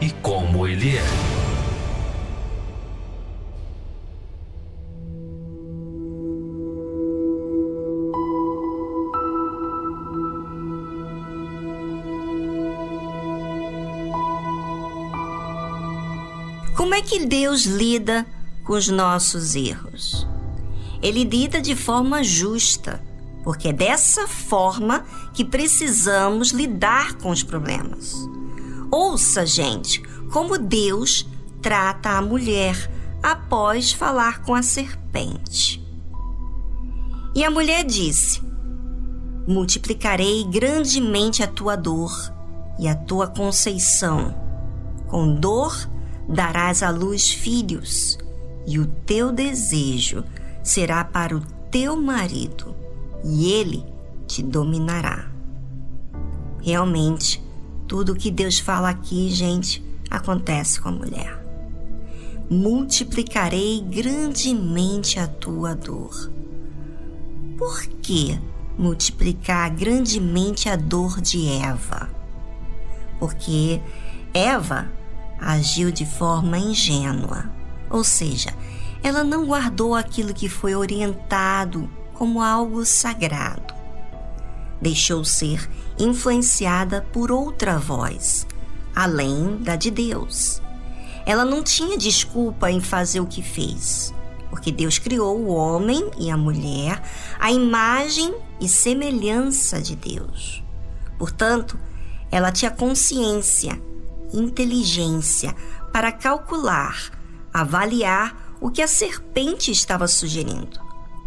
e como Ele é. Como é que Deus lida com os nossos erros? ele lida de forma justa, porque é dessa forma que precisamos lidar com os problemas. Ouça, gente, como Deus trata a mulher após falar com a serpente. E a mulher disse: Multiplicarei grandemente a tua dor e a tua conceição. Com dor darás à luz filhos, e o teu desejo será para o teu marido e ele te dominará. Realmente, tudo que Deus fala aqui, gente, acontece com a mulher. Multiplicarei grandemente a tua dor. Por que multiplicar grandemente a dor de Eva? Porque Eva agiu de forma ingênua, ou seja, ela não guardou aquilo que foi orientado como algo sagrado. Deixou ser influenciada por outra voz, além da de Deus. Ela não tinha desculpa em fazer o que fez, porque Deus criou o homem e a mulher à imagem e semelhança de Deus. Portanto, ela tinha consciência, inteligência para calcular, avaliar o que a serpente estava sugerindo.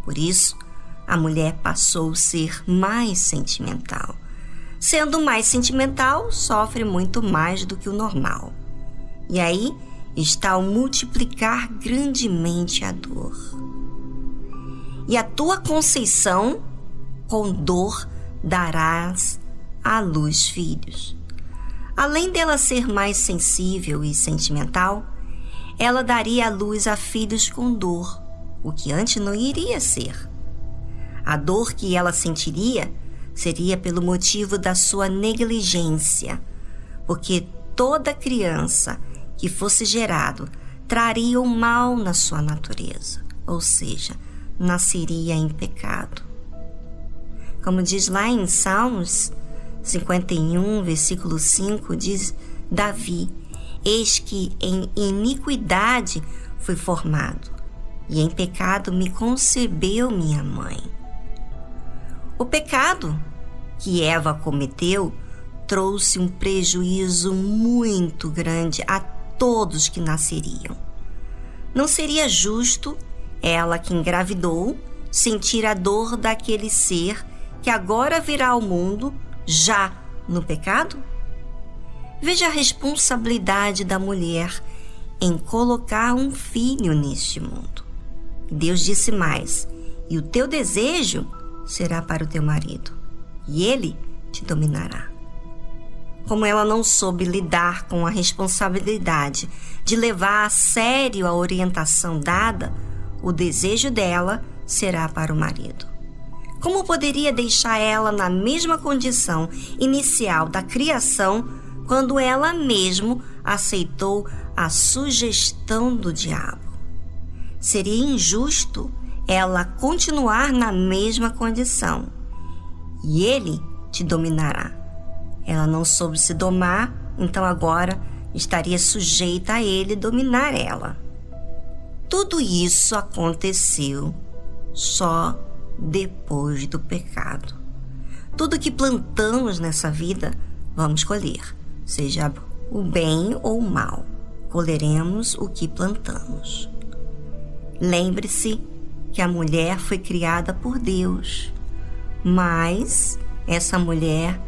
Por isso, a mulher passou a ser mais sentimental. Sendo mais sentimental, sofre muito mais do que o normal. E aí está o multiplicar grandemente a dor. E a tua conceição, com dor, darás à luz filhos. Além dela ser mais sensível e sentimental, ela daria a luz a filhos com dor, o que antes não iria ser. A dor que ela sentiria seria pelo motivo da sua negligência, porque toda criança que fosse gerado traria o mal na sua natureza, ou seja, nasceria em pecado. Como diz lá em Salmos 51, versículo 5, diz Davi: Eis que em iniquidade fui formado, e em pecado me concebeu minha mãe. O pecado que Eva cometeu trouxe um prejuízo muito grande a todos que nasceriam. Não seria justo ela que engravidou sentir a dor daquele ser que agora virá ao mundo já no pecado? Veja a responsabilidade da mulher em colocar um filho neste mundo. Deus disse mais: e o teu desejo será para o teu marido, e ele te dominará. Como ela não soube lidar com a responsabilidade de levar a sério a orientação dada, o desejo dela será para o marido. Como poderia deixar ela na mesma condição inicial da criação quando ela mesmo aceitou a sugestão do diabo. Seria injusto ela continuar na mesma condição e ele te dominará. Ela não soube se domar, então agora estaria sujeita a ele dominar ela. Tudo isso aconteceu só depois do pecado. Tudo que plantamos nessa vida, vamos colher, seja o bem ou o mal. Colheremos o que plantamos. Lembre-se que a mulher foi criada por Deus, mas essa mulher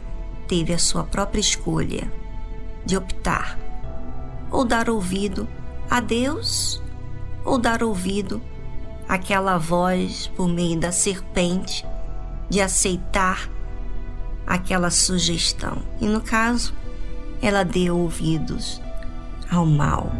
teve a sua própria escolha de optar ou dar ouvido a Deus ou dar ouvido àquela voz por meio da serpente de aceitar aquela sugestão. E no caso, ela deu ouvidos ao mal.